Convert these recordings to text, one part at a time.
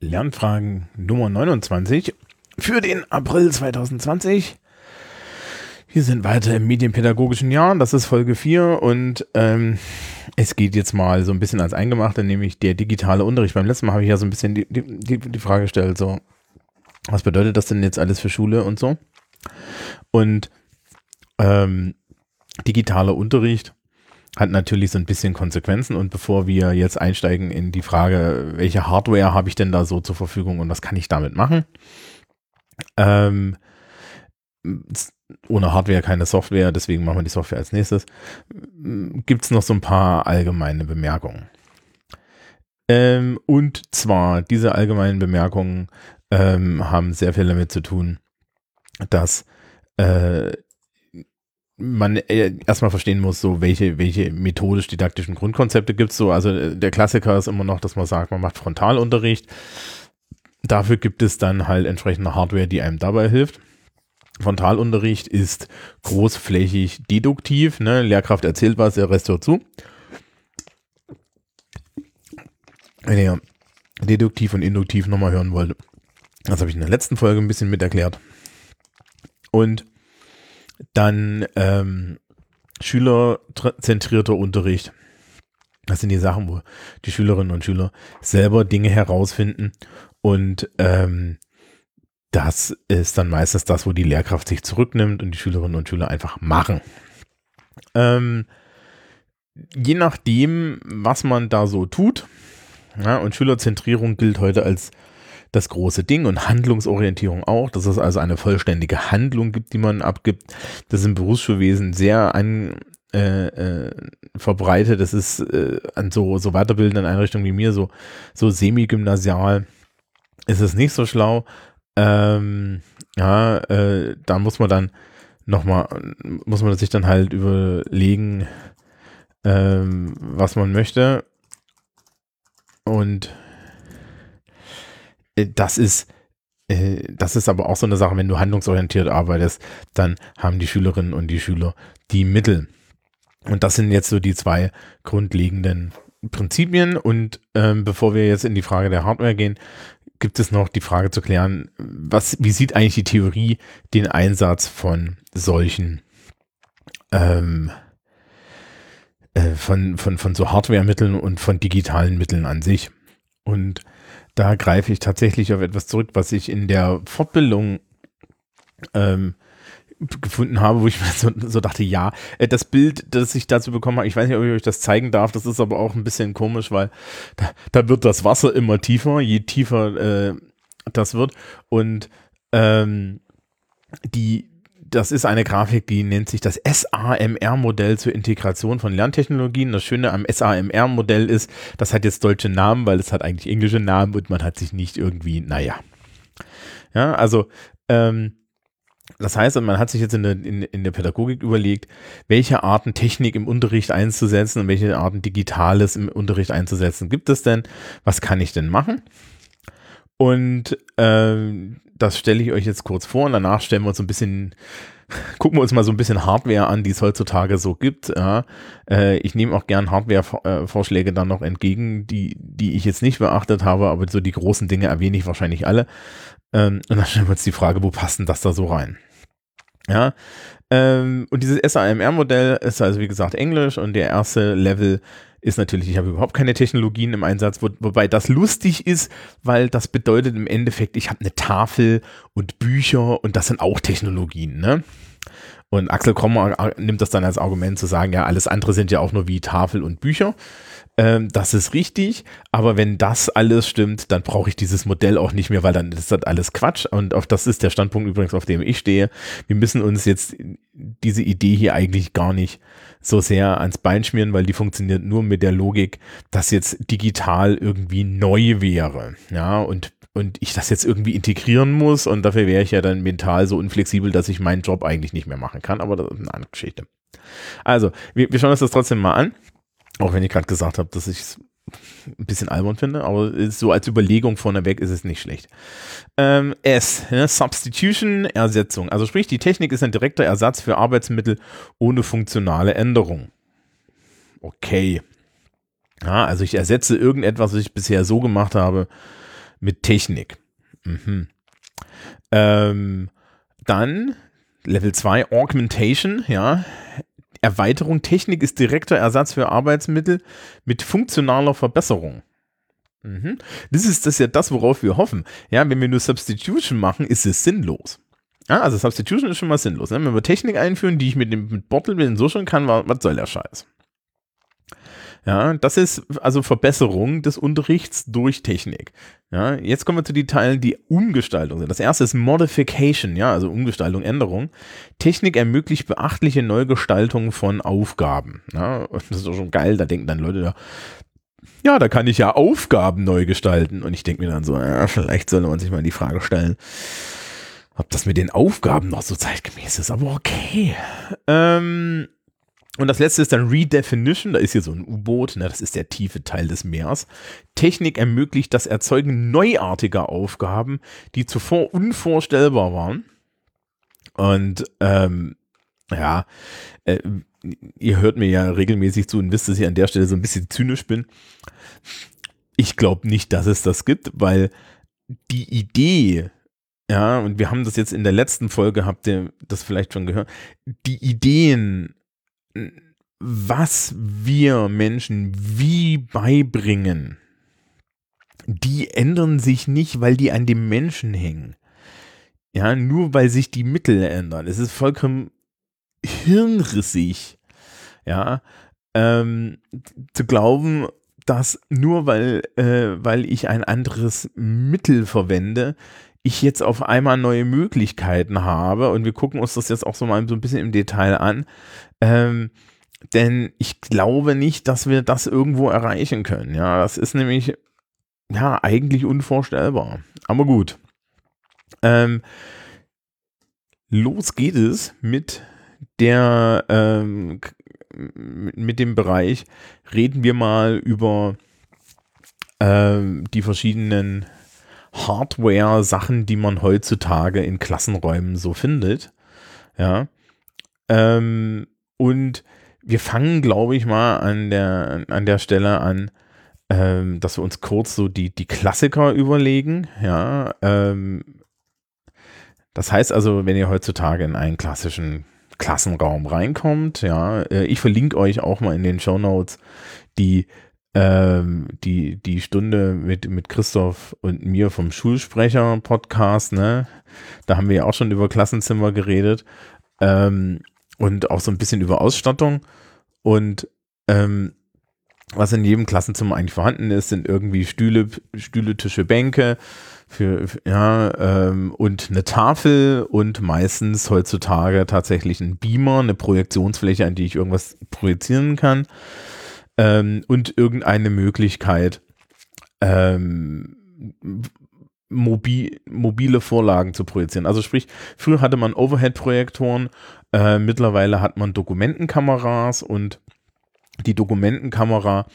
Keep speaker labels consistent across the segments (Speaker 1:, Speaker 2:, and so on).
Speaker 1: Lernfragen Nummer 29 für den April 2020. Wir sind weiter im medienpädagogischen Jahr, das ist Folge 4 und ähm, es geht jetzt mal so ein bisschen als Eingemachte, nämlich der digitale Unterricht. Beim letzten Mal habe ich ja so ein bisschen die, die, die Frage gestellt, so, was bedeutet das denn jetzt alles für Schule und so? Und ähm, digitaler Unterricht hat natürlich so ein bisschen Konsequenzen und bevor wir jetzt einsteigen in die Frage, welche Hardware habe ich denn da so zur Verfügung und was kann ich damit machen? Ähm, ohne Hardware keine Software, deswegen machen wir die Software als nächstes. Gibt es noch so ein paar allgemeine Bemerkungen. Ähm, und zwar, diese allgemeinen Bemerkungen ähm, haben sehr viel damit zu tun, dass äh, man äh, erstmal verstehen muss, so welche, welche methodisch-didaktischen Grundkonzepte gibt es so. Also äh, der Klassiker ist immer noch, dass man sagt, man macht Frontalunterricht. Dafür gibt es dann halt entsprechende Hardware, die einem dabei hilft. Frontalunterricht ist großflächig deduktiv. Ne? Lehrkraft erzählt was, der Rest hört zu. Wenn ihr deduktiv und induktiv nochmal hören wollt, das habe ich in der letzten Folge ein bisschen mit erklärt. Und dann ähm, schülerzentrierter Unterricht. Das sind die Sachen, wo die Schülerinnen und Schüler selber Dinge herausfinden. Und ähm, das ist dann meistens das, wo die Lehrkraft sich zurücknimmt und die Schülerinnen und Schüler einfach machen. Ähm, je nachdem, was man da so tut, ja, und Schülerzentrierung gilt heute als das große Ding und Handlungsorientierung auch, dass es also eine vollständige Handlung gibt, die man abgibt. Das ist im Berufsschulwesen sehr an, äh, äh, verbreitet. Das ist äh, an so, so weiterbildenden Einrichtungen wie mir, so, so semi-gymnasial, ist es nicht so schlau. Ähm, ja, äh, da muss man dann nochmal, muss man sich dann halt überlegen, ähm, was man möchte. Und das ist, äh, das ist aber auch so eine Sache, wenn du handlungsorientiert arbeitest, dann haben die Schülerinnen und die Schüler die Mittel. Und das sind jetzt so die zwei grundlegenden Prinzipien. Und ähm, bevor wir jetzt in die Frage der Hardware gehen, gibt es noch die Frage zu klären, was, wie sieht eigentlich die Theorie den Einsatz von solchen ähm, äh, von, von, von so Hardware-Mitteln und von digitalen Mitteln an sich. Und da greife ich tatsächlich auf etwas zurück, was ich in der Fortbildung ähm, gefunden habe, wo ich mir so, so, dachte, ja, äh, das Bild, das ich dazu bekommen habe, ich weiß nicht, ob ich euch das zeigen darf, das ist aber auch ein bisschen komisch, weil da, da wird das Wasser immer tiefer, je tiefer äh, das wird. Und ähm, die das ist eine Grafik, die nennt sich das SAMR-Modell zur Integration von Lerntechnologien. Das Schöne am SAMR-Modell ist, das hat jetzt deutsche Namen, weil es hat eigentlich englische Namen und man hat sich nicht irgendwie, naja. Ja, also, ähm, das heißt, man hat sich jetzt in der, in, in der Pädagogik überlegt, welche Arten Technik im Unterricht einzusetzen und welche Arten Digitales im Unterricht einzusetzen gibt es denn? Was kann ich denn machen? Und ähm, das stelle ich euch jetzt kurz vor und danach stellen wir uns ein bisschen, gucken wir uns mal so ein bisschen Hardware an, die es heutzutage so gibt. Ja. Äh, ich nehme auch gern Hardware-Vorschläge dann noch entgegen, die, die ich jetzt nicht beachtet habe, aber so die großen Dinge erwähne ich wahrscheinlich alle. Ähm, und dann stellen wir uns die Frage, wo passt denn das da so rein? Ja, ähm, und dieses SAMR-Modell ist also wie gesagt Englisch und der erste Level ist natürlich, ich habe überhaupt keine Technologien im Einsatz, wo, wobei das lustig ist, weil das bedeutet im Endeffekt, ich habe eine Tafel und Bücher und das sind auch Technologien, ne? Und Axel Krommer nimmt das dann als Argument zu sagen, ja, alles andere sind ja auch nur wie Tafel und Bücher. Ähm, das ist richtig, aber wenn das alles stimmt, dann brauche ich dieses Modell auch nicht mehr, weil dann ist das alles Quatsch. Und auf das ist der Standpunkt übrigens, auf dem ich stehe. Wir müssen uns jetzt diese Idee hier eigentlich gar nicht so sehr ans Bein schmieren, weil die funktioniert nur mit der Logik, dass jetzt digital irgendwie neu wäre. Ja, und und ich das jetzt irgendwie integrieren muss und dafür wäre ich ja dann mental so unflexibel, dass ich meinen Job eigentlich nicht mehr machen kann, aber das ist eine andere Geschichte. Also, wir, wir schauen uns das trotzdem mal an. Auch wenn ich gerade gesagt habe, dass ich es ein bisschen albern finde, aber so als Überlegung vorneweg ist es nicht schlecht. Ähm, S, ne, Substitution, Ersetzung. Also sprich, die Technik ist ein direkter Ersatz für Arbeitsmittel ohne funktionale Änderung. Okay. Ja, also ich ersetze irgendetwas, was ich bisher so gemacht habe, mit Technik. Mhm. Ähm, dann Level 2 Augmentation, ja. Erweiterung Technik ist direkter Ersatz für Arbeitsmittel mit funktionaler Verbesserung. Mhm. Das ist das ja das, worauf wir hoffen. Ja, wenn wir nur Substitution machen, ist es sinnlos. Ja, also Substitution ist schon mal sinnlos. Ne? Wenn wir Technik einführen, die ich mit dem mit Bottle so schon kann, was soll der Scheiß? Ja, das ist also Verbesserung des Unterrichts durch Technik. Ja, jetzt kommen wir zu den Teilen, die Umgestaltung sind. Das erste ist Modification, ja, also Umgestaltung, Änderung. Technik ermöglicht beachtliche Neugestaltung von Aufgaben. Ja, das ist auch schon geil, da denken dann Leute, ja, ja, da kann ich ja Aufgaben neu gestalten. Und ich denke mir dann so, ja, vielleicht sollte man sich mal die Frage stellen, ob das mit den Aufgaben noch so zeitgemäß ist, aber okay. Ähm, und das letzte ist dann Redefinition. Da ist hier so ein U-Boot, ne, das ist der tiefe Teil des Meers. Technik ermöglicht das Erzeugen neuartiger Aufgaben, die zuvor unvorstellbar waren. Und ähm, ja, äh, ihr hört mir ja regelmäßig zu und wisst, dass ich an der Stelle so ein bisschen zynisch bin. Ich glaube nicht, dass es das gibt, weil die Idee, ja, und wir haben das jetzt in der letzten Folge, habt ihr das vielleicht schon gehört, die Ideen was wir Menschen wie beibringen, die ändern sich nicht, weil die an dem Menschen hängen. Ja, nur weil sich die Mittel ändern. Es ist vollkommen hirnrissig, ja, ähm, zu glauben, dass nur weil, äh, weil ich ein anderes Mittel verwende, ich jetzt auf einmal neue Möglichkeiten habe und wir gucken uns das jetzt auch so mal so ein bisschen im Detail an, ähm, denn ich glaube nicht, dass wir das irgendwo erreichen können. Ja, das ist nämlich ja eigentlich unvorstellbar. Aber gut. Ähm, los geht es mit der ähm, mit dem Bereich. Reden wir mal über ähm, die verschiedenen Hardware-Sachen, die man heutzutage in Klassenräumen so findet. Ja. Ähm, und wir fangen, glaube ich, mal an der, an der Stelle an, ähm, dass wir uns kurz so die, die Klassiker überlegen. Ja, ähm, das heißt also, wenn ihr heutzutage in einen klassischen Klassenraum reinkommt, ja, äh, ich verlinke euch auch mal in den Show Notes die ähm, die, die Stunde mit, mit Christoph und mir vom Schulsprecher-Podcast, ne? Da haben wir ja auch schon über Klassenzimmer geredet. Ähm, und auch so ein bisschen über Ausstattung. Und ähm, was in jedem Klassenzimmer eigentlich vorhanden ist, sind irgendwie Stühle, Stühle, Tische, Bänke für, ja, ähm, und eine Tafel und meistens heutzutage tatsächlich ein Beamer, eine Projektionsfläche, an die ich irgendwas projizieren kann ähm, und irgendeine Möglichkeit, ähm, mobil, mobile Vorlagen zu projizieren. Also sprich, früher hatte man Overhead-Projektoren, äh, mittlerweile hat man Dokumentenkameras und die Dokumentenkamera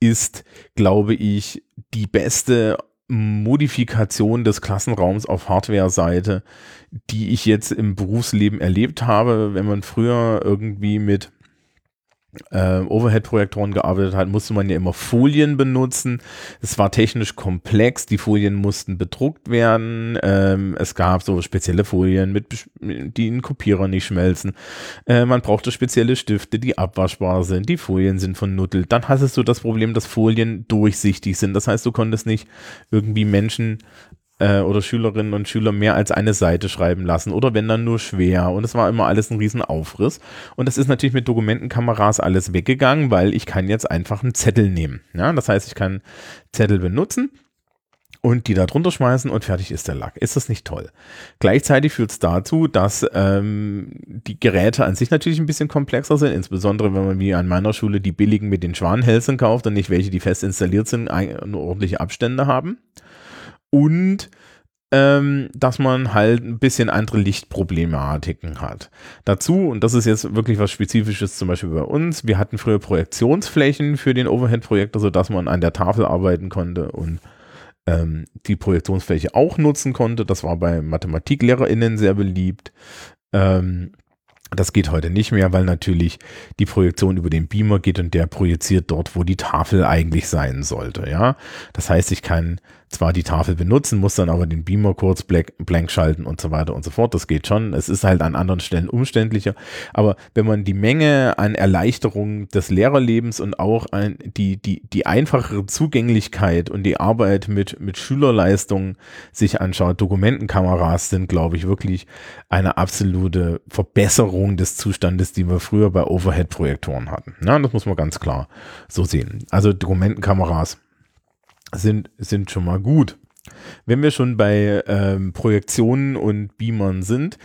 Speaker 1: ist, glaube ich, die beste Modifikation des Klassenraums auf Hardware-Seite, die ich jetzt im Berufsleben erlebt habe. Wenn man früher irgendwie mit äh, Overhead-Projektoren gearbeitet hat, musste man ja immer Folien benutzen. Es war technisch komplex, die Folien mussten bedruckt werden. Ähm, es gab so spezielle Folien, mit, die in Kopierer nicht schmelzen. Äh, man brauchte spezielle Stifte, die abwaschbar sind. Die Folien sind von Nuttel. Dann hattest du das Problem, dass Folien durchsichtig sind. Das heißt, du konntest nicht irgendwie Menschen äh, oder Schülerinnen und Schüler mehr als eine Seite schreiben lassen oder wenn dann nur schwer und es war immer alles ein Riesenaufriss und das ist natürlich mit Dokumentenkameras alles weggegangen, weil ich kann jetzt einfach einen Zettel nehmen. Ja, das heißt, ich kann Zettel benutzen und die da drunter schmeißen und fertig ist der Lack. Ist das nicht toll? Gleichzeitig führt es dazu, dass ähm, die Geräte an sich natürlich ein bisschen komplexer sind, insbesondere wenn man wie an meiner Schule die billigen mit den Schwanenhälsen kauft und nicht welche, die fest installiert sind, nur ordentliche Abstände haben und ähm, dass man halt ein bisschen andere Lichtproblematiken hat. Dazu, und das ist jetzt wirklich was Spezifisches zum Beispiel bei uns, wir hatten früher Projektionsflächen für den Overhead-Projektor, sodass man an der Tafel arbeiten konnte und ähm, die Projektionsfläche auch nutzen konnte. Das war bei MathematiklehrerInnen sehr beliebt. Ähm, das geht heute nicht mehr, weil natürlich die Projektion über den Beamer geht und der projiziert dort, wo die Tafel eigentlich sein sollte. Ja, das heißt, ich kann zwar die Tafel benutzen, muss dann aber den Beamer kurz blank, blank schalten und so weiter und so fort. Das geht schon. Es ist halt an anderen Stellen umständlicher. Aber wenn man die Menge an Erleichterungen des Lehrerlebens und auch ein, die, die, die einfachere Zugänglichkeit und die Arbeit mit, mit Schülerleistungen sich anschaut, Dokumentenkameras sind, glaube ich, wirklich eine absolute Verbesserung des Zustandes, die wir früher bei Overhead-Projektoren hatten. Na, das muss man ganz klar so sehen. Also Dokumentenkameras sind, sind schon mal gut. Wenn wir schon bei ähm, Projektionen und Beamern sind,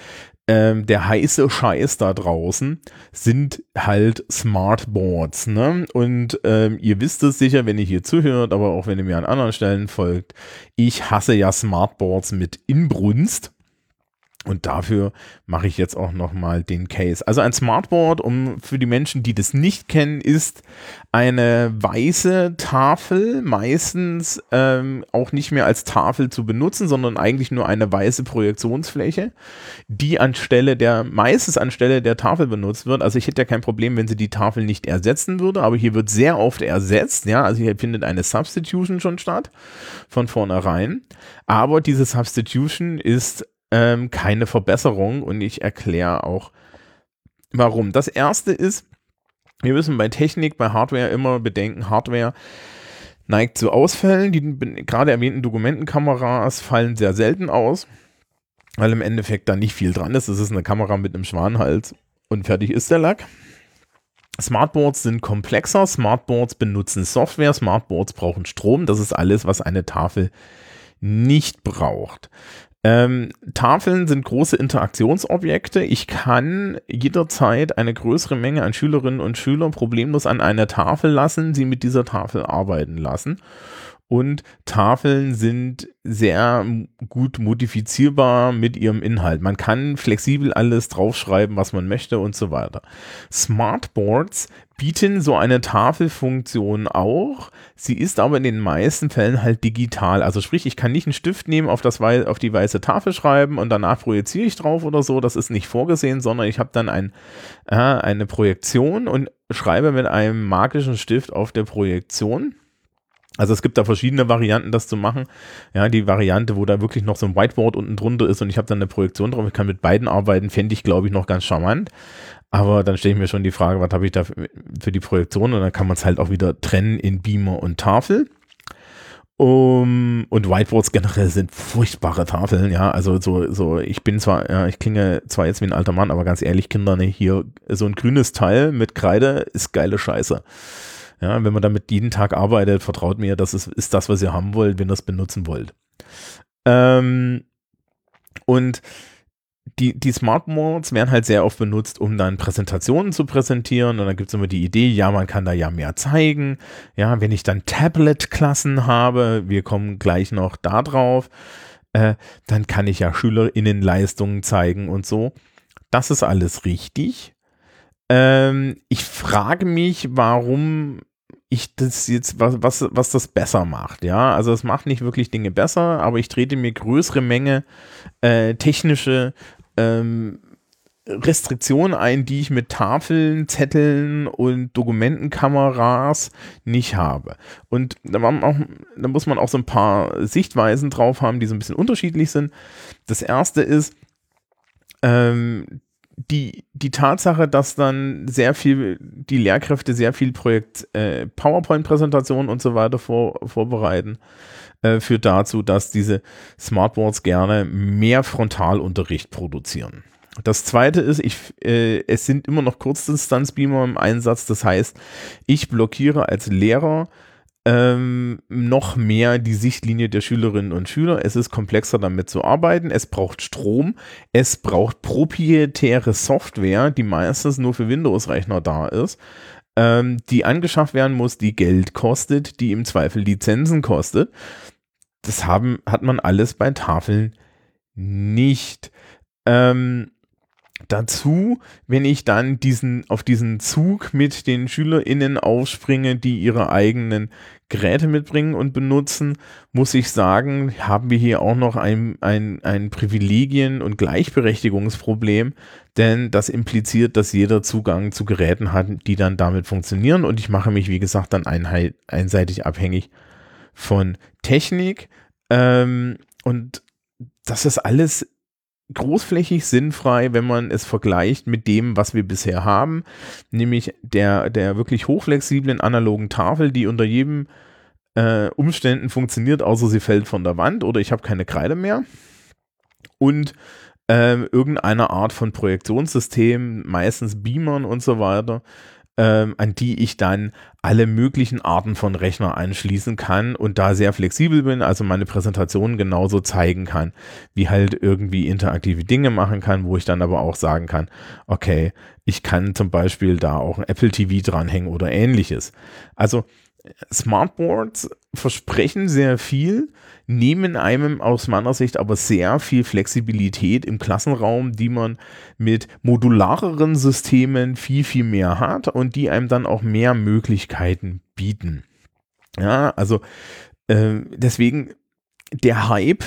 Speaker 1: ähm, der heiße Scheiß da draußen sind halt Smartboards. Ne? Und ähm, ihr wisst es sicher, wenn ihr hier zuhört, aber auch wenn ihr mir an anderen Stellen folgt. Ich hasse ja Smartboards mit Inbrunst. Und dafür mache ich jetzt auch nochmal den Case. Also ein Smartboard, um für die Menschen, die das nicht kennen, ist eine weiße Tafel, meistens ähm, auch nicht mehr als Tafel zu benutzen, sondern eigentlich nur eine weiße Projektionsfläche, die anstelle der, meistens anstelle der Tafel benutzt wird. Also ich hätte ja kein Problem, wenn sie die Tafel nicht ersetzen würde, aber hier wird sehr oft ersetzt, ja, also hier findet eine Substitution schon statt, von vornherein. Aber diese Substitution ist ähm, keine Verbesserung und ich erkläre auch warum. Das erste ist, wir müssen bei Technik, bei Hardware immer bedenken, Hardware neigt zu Ausfällen. Die gerade erwähnten Dokumentenkameras fallen sehr selten aus, weil im Endeffekt da nicht viel dran ist. Es ist eine Kamera mit einem Schwanhals und fertig ist der Lack. Smartboards sind komplexer, Smartboards benutzen Software, Smartboards brauchen Strom, das ist alles, was eine Tafel nicht braucht. Ähm, Tafeln sind große Interaktionsobjekte. Ich kann jederzeit eine größere Menge an Schülerinnen und Schülern problemlos an einer Tafel lassen, sie mit dieser Tafel arbeiten lassen und Tafeln sind sehr gut modifizierbar mit ihrem Inhalt. Man kann flexibel alles draufschreiben, was man möchte und so weiter. Smartboards bieten so eine Tafelfunktion auch. Sie ist aber in den meisten Fällen halt digital. Also sprich, ich kann nicht einen Stift nehmen, auf, das, auf die weiße Tafel schreiben und danach projiziere ich drauf oder so. Das ist nicht vorgesehen, sondern ich habe dann ein, äh, eine Projektion und schreibe mit einem magischen Stift auf der Projektion also es gibt da verschiedene Varianten, das zu machen. Ja, die Variante, wo da wirklich noch so ein Whiteboard unten drunter ist und ich habe dann eine Projektion drauf, ich kann mit beiden arbeiten, fände ich, glaube ich, noch ganz charmant. Aber dann stelle ich mir schon die Frage, was habe ich da für die Projektion? Und dann kann man es halt auch wieder trennen in Beamer und Tafel. Um, und Whiteboards generell sind furchtbare Tafeln, ja. Also so, so, ich bin zwar, ja, ich klinge zwar jetzt wie ein alter Mann, aber ganz ehrlich, Kinder, ne, hier so ein grünes Teil mit Kreide ist geile Scheiße. Ja, wenn man damit jeden Tag arbeitet, vertraut mir, das ist, ist das, was ihr haben wollt, wenn ihr es benutzen wollt. Ähm, und die, die Smart Modes werden halt sehr oft benutzt, um dann Präsentationen zu präsentieren. Und dann gibt es immer die Idee, ja, man kann da ja mehr zeigen. Ja, wenn ich dann Tablet-Klassen habe, wir kommen gleich noch da drauf, äh, dann kann ich ja SchülerInnenleistungen zeigen und so. Das ist alles richtig. Ähm, ich frage mich, warum ich das jetzt, was, was, was das besser macht, ja. Also es macht nicht wirklich Dinge besser, aber ich trete mir größere Menge äh, technische ähm, Restriktionen ein, die ich mit Tafeln, Zetteln und Dokumentenkameras nicht habe. Und da, auch, da, muss man auch so ein paar Sichtweisen drauf haben, die so ein bisschen unterschiedlich sind. Das erste ist, ähm, die, die Tatsache, dass dann sehr viel, die Lehrkräfte sehr viel Projekt äh, PowerPoint-Präsentationen und so weiter vor, vorbereiten, äh, führt dazu, dass diese Smartboards gerne mehr Frontalunterricht produzieren. Das zweite ist, ich, äh, es sind immer noch Kurzdistanzbeamer im Einsatz. Das heißt, ich blockiere als Lehrer ähm, noch mehr die Sichtlinie der Schülerinnen und Schüler. Es ist komplexer damit zu arbeiten. Es braucht Strom. Es braucht proprietäre Software, die meistens nur für Windows-Rechner da ist, ähm, die angeschafft werden muss, die Geld kostet, die im Zweifel Lizenzen kostet. Das haben, hat man alles bei Tafeln nicht. Ähm, dazu, wenn ich dann diesen, auf diesen Zug mit den SchülerInnen aufspringe, die ihre eigenen Geräte mitbringen und benutzen, muss ich sagen, haben wir hier auch noch ein, ein, ein Privilegien- und Gleichberechtigungsproblem, denn das impliziert, dass jeder Zugang zu Geräten hat, die dann damit funktionieren. Und ich mache mich, wie gesagt, dann einheit, einseitig abhängig von Technik, Ähm, und das ist alles großflächig sinnfrei, wenn man es vergleicht mit dem, was wir bisher haben, nämlich der, der wirklich hochflexiblen analogen Tafel, die unter jedem äh, Umständen funktioniert, außer sie fällt von der Wand oder ich habe keine Kreide mehr. Und ähm, irgendeine Art von Projektionssystem, meistens Beamern und so weiter, ähm, an die ich dann alle möglichen Arten von Rechner anschließen kann und da sehr flexibel bin, also meine Präsentation genauso zeigen kann, wie halt irgendwie interaktive Dinge machen kann, wo ich dann aber auch sagen kann, okay, ich kann zum Beispiel da auch ein Apple TV dranhängen oder ähnliches. Also Smartboards versprechen sehr viel, nehmen einem aus meiner Sicht aber sehr viel Flexibilität im Klassenraum, die man mit modulareren Systemen viel, viel mehr hat und die einem dann auch mehr Möglichkeiten bieten. Ja, also äh, deswegen der Hype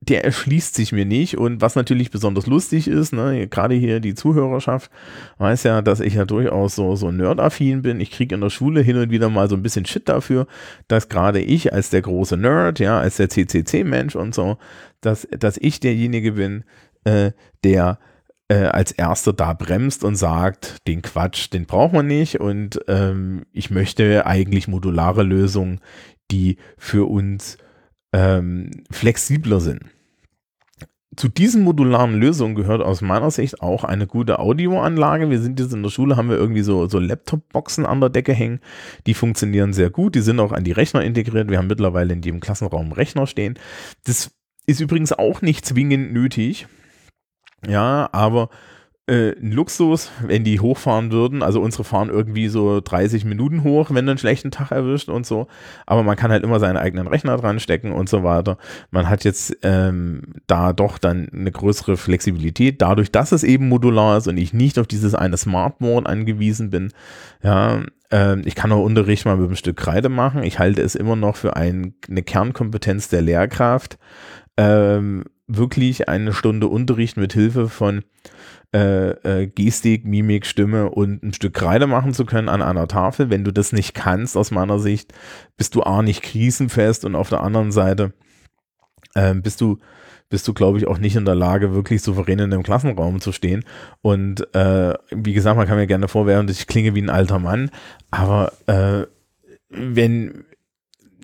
Speaker 1: der erschließt sich mir nicht. Und was natürlich besonders lustig ist, ne, gerade hier die Zuhörerschaft weiß ja, dass ich ja durchaus so, so nerdaffin bin. Ich kriege in der Schule hin und wieder mal so ein bisschen Shit dafür, dass gerade ich als der große Nerd, ja, als der CCC-Mensch und so, dass, dass ich derjenige bin, äh, der äh, als erster da bremst und sagt, den Quatsch, den braucht man nicht und ähm, ich möchte eigentlich modulare Lösungen, die für uns ähm, flexibler sind. Zu diesen modularen Lösungen gehört aus meiner Sicht auch eine gute Audioanlage. Wir sind jetzt in der Schule, haben wir irgendwie so, so Laptop-Boxen an der Decke hängen. Die funktionieren sehr gut. Die sind auch an die Rechner integriert. Wir haben mittlerweile in jedem Klassenraum Rechner stehen. Das ist übrigens auch nicht zwingend nötig. Ja, aber äh, ein Luxus, wenn die hochfahren würden. Also unsere fahren irgendwie so 30 Minuten hoch, wenn du einen schlechten Tag erwischt und so. Aber man kann halt immer seinen eigenen Rechner dran stecken und so weiter. Man hat jetzt ähm, da doch dann eine größere Flexibilität, dadurch, dass es eben modular ist und ich nicht auf dieses eine Smartboard angewiesen bin. Ja, ich kann auch Unterricht mal mit einem Stück Kreide machen. Ich halte es immer noch für ein, eine Kernkompetenz der Lehrkraft. Ähm, wirklich eine Stunde Unterricht mit Hilfe von äh, äh, Gestik, Mimik, Stimme und ein Stück Kreide machen zu können an einer Tafel. Wenn du das nicht kannst, aus meiner Sicht, bist du A nicht krisenfest und auf der anderen Seite äh, bist du bist du, glaube ich, auch nicht in der Lage, wirklich souverän in einem Klassenraum zu stehen. Und äh, wie gesagt, man kann mir gerne vorwerfen, dass ich klinge wie ein alter Mann, aber äh, wenn,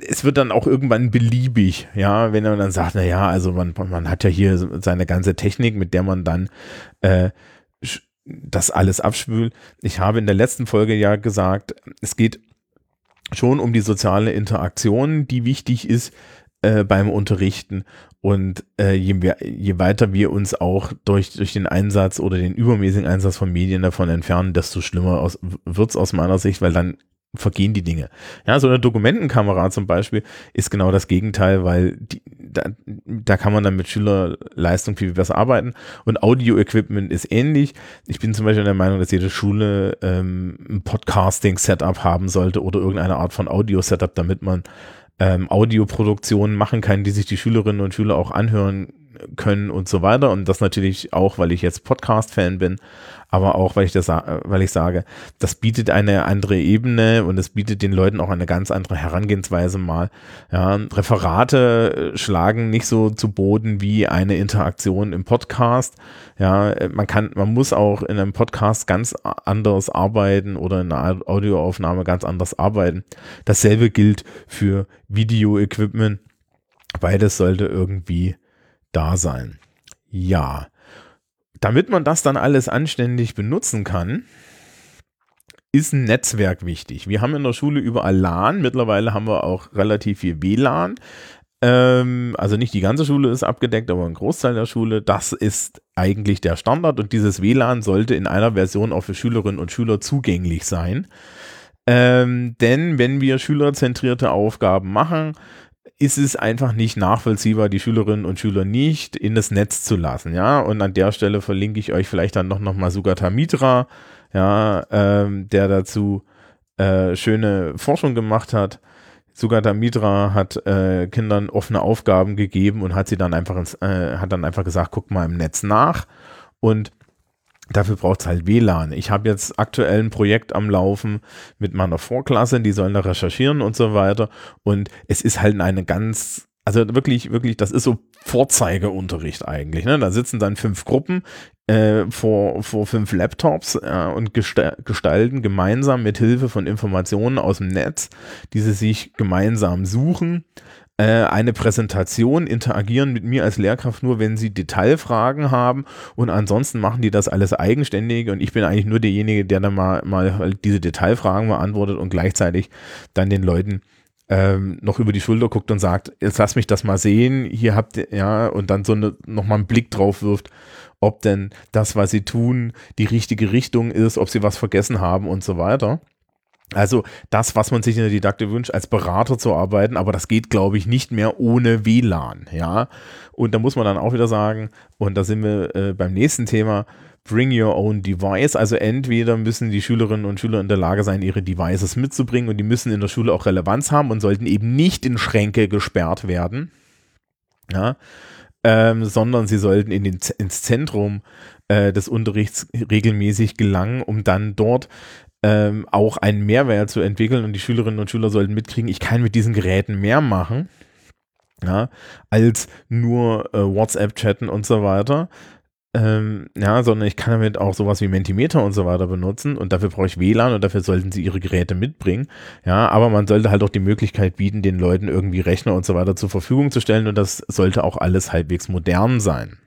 Speaker 1: es wird dann auch irgendwann beliebig, ja, wenn man dann sagt, na ja, also man, man hat ja hier seine ganze Technik, mit der man dann äh, das alles abspült. Ich habe in der letzten Folge ja gesagt, es geht schon um die soziale Interaktion, die wichtig ist äh, beim Unterrichten. Und äh, je, je, weiter wir uns auch durch, durch den Einsatz oder den übermäßigen Einsatz von Medien davon entfernen, desto schlimmer wird es aus meiner Sicht, weil dann vergehen die Dinge. Ja, so eine Dokumentenkamera zum Beispiel ist genau das Gegenteil, weil die, da, da kann man dann mit Schülerleistung viel besser arbeiten und Audio-Equipment ist ähnlich. Ich bin zum Beispiel der Meinung, dass jede Schule ähm, ein Podcasting-Setup haben sollte oder irgendeine Art von Audio-Setup, damit man ähm, Audioproduktionen machen kann, die sich die Schülerinnen und Schüler auch anhören können und so weiter. Und das natürlich auch, weil ich jetzt Podcast-Fan bin, aber auch, weil ich das, weil ich sage, das bietet eine andere Ebene und es bietet den Leuten auch eine ganz andere Herangehensweise mal. Ja, Referate schlagen nicht so zu Boden wie eine Interaktion im Podcast. Ja, man kann, man muss auch in einem Podcast ganz anders arbeiten oder in einer Audioaufnahme ganz anders arbeiten. Dasselbe gilt für Video-Equipment. Beides sollte irgendwie da sein. Ja. Damit man das dann alles anständig benutzen kann, ist ein Netzwerk wichtig. Wir haben in der Schule überall LAN, mittlerweile haben wir auch relativ viel WLAN. Ähm, also nicht die ganze Schule ist abgedeckt, aber ein Großteil der Schule. Das ist eigentlich der Standard und dieses WLAN sollte in einer Version auch für Schülerinnen und Schüler zugänglich sein. Ähm, denn wenn wir schülerzentrierte Aufgaben machen, ist es einfach nicht nachvollziehbar, die Schülerinnen und Schüler nicht in das Netz zu lassen, ja. Und an der Stelle verlinke ich euch vielleicht dann noch, noch mal Sugata Mitra, ja, ähm, der dazu äh, schöne Forschung gemacht hat. Sugata Mitra hat äh, Kindern offene Aufgaben gegeben und hat sie dann einfach ins, äh, hat dann einfach gesagt, guck mal im Netz nach. Und Dafür braucht es halt WLAN. Ich habe jetzt aktuell ein Projekt am Laufen mit meiner Vorklasse, die sollen da recherchieren und so weiter. Und es ist halt eine ganz also wirklich, wirklich, das ist so Vorzeigeunterricht eigentlich. Ne? Da sitzen dann fünf Gruppen äh, vor, vor fünf Laptops äh, und gestalten gemeinsam mit Hilfe von Informationen aus dem Netz, die sie sich gemeinsam suchen, eine Präsentation, interagieren mit mir als Lehrkraft nur, wenn sie Detailfragen haben. Und ansonsten machen die das alles eigenständig. Und ich bin eigentlich nur derjenige, der dann mal, mal halt diese Detailfragen beantwortet und gleichzeitig dann den Leuten ähm, noch über die Schulter guckt und sagt, jetzt lass mich das mal sehen, hier habt ihr, ja, und dann so eine, nochmal einen Blick drauf wirft, ob denn das, was sie tun, die richtige Richtung ist, ob sie was vergessen haben und so weiter. Also das, was man sich in der Didaktik wünscht, als Berater zu arbeiten, aber das geht, glaube ich, nicht mehr ohne WLAN, ja. Und da muss man dann auch wieder sagen, und da sind wir äh, beim nächsten Thema, Bring Your Own Device. Also entweder müssen die Schülerinnen und Schüler in der Lage sein, ihre Devices mitzubringen und die müssen in der Schule auch Relevanz haben und sollten eben nicht in Schränke gesperrt werden, ja, ähm, sondern sie sollten in den, ins Zentrum äh, des Unterrichts regelmäßig gelangen, um dann dort ähm, auch einen Mehrwert zu entwickeln und die Schülerinnen und Schüler sollten mitkriegen, ich kann mit diesen Geräten mehr machen, ja, als nur äh, WhatsApp chatten und so weiter. Ähm, ja, sondern ich kann damit auch sowas wie Mentimeter und so weiter benutzen und dafür brauche ich WLAN und dafür sollten sie ihre Geräte mitbringen. Ja, aber man sollte halt auch die Möglichkeit bieten, den Leuten irgendwie Rechner und so weiter zur Verfügung zu stellen und das sollte auch alles halbwegs modern sein.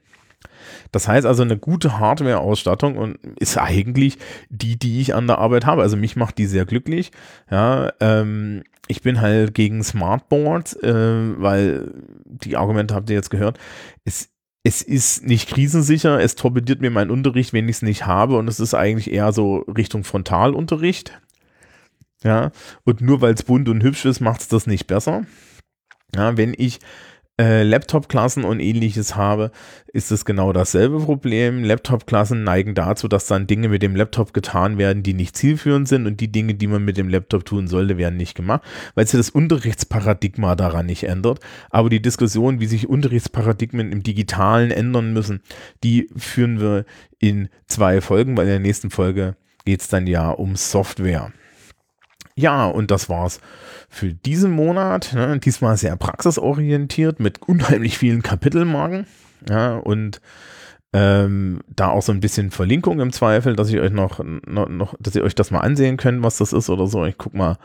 Speaker 1: Das heißt also, eine gute Hardware-Ausstattung ist eigentlich die, die ich an der Arbeit habe. Also mich macht die sehr glücklich. Ja, ähm, ich bin halt gegen Smartboards, äh, weil die Argumente habt ihr jetzt gehört. Es, es ist nicht krisensicher, es torpediert mir meinen Unterricht, wenn ich es nicht habe und es ist eigentlich eher so Richtung Frontalunterricht. Ja, und nur weil es bunt und hübsch ist, macht es das nicht besser. Ja, wenn ich äh, Laptop-Klassen und ähnliches habe, ist es genau dasselbe Problem. Laptop-Klassen neigen dazu, dass dann Dinge mit dem Laptop getan werden, die nicht zielführend sind und die Dinge, die man mit dem Laptop tun sollte, werden nicht gemacht, weil sich das Unterrichtsparadigma daran nicht ändert. Aber die Diskussion, wie sich Unterrichtsparadigmen im Digitalen ändern müssen, die führen wir in zwei Folgen, weil in der nächsten Folge geht es dann ja um Software. Ja, und das war's für diesen Monat. Ne? Diesmal sehr praxisorientiert mit unheimlich vielen Kapitelmarken. Ja, und ähm, da auch so ein bisschen Verlinkung im Zweifel, dass ich euch noch, noch, noch, dass ihr euch das mal ansehen könnt, was das ist oder so. Ich guck mal,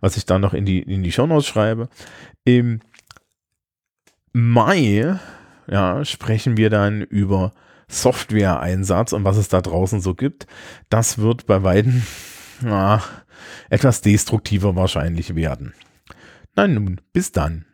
Speaker 1: was ich da noch in die, in die Shownotes schreibe. Im Mai, ja, sprechen wir dann über Software-Einsatz und was es da draußen so gibt. Das wird bei beiden, na, etwas destruktiver wahrscheinlich werden. Na nun, bis dann.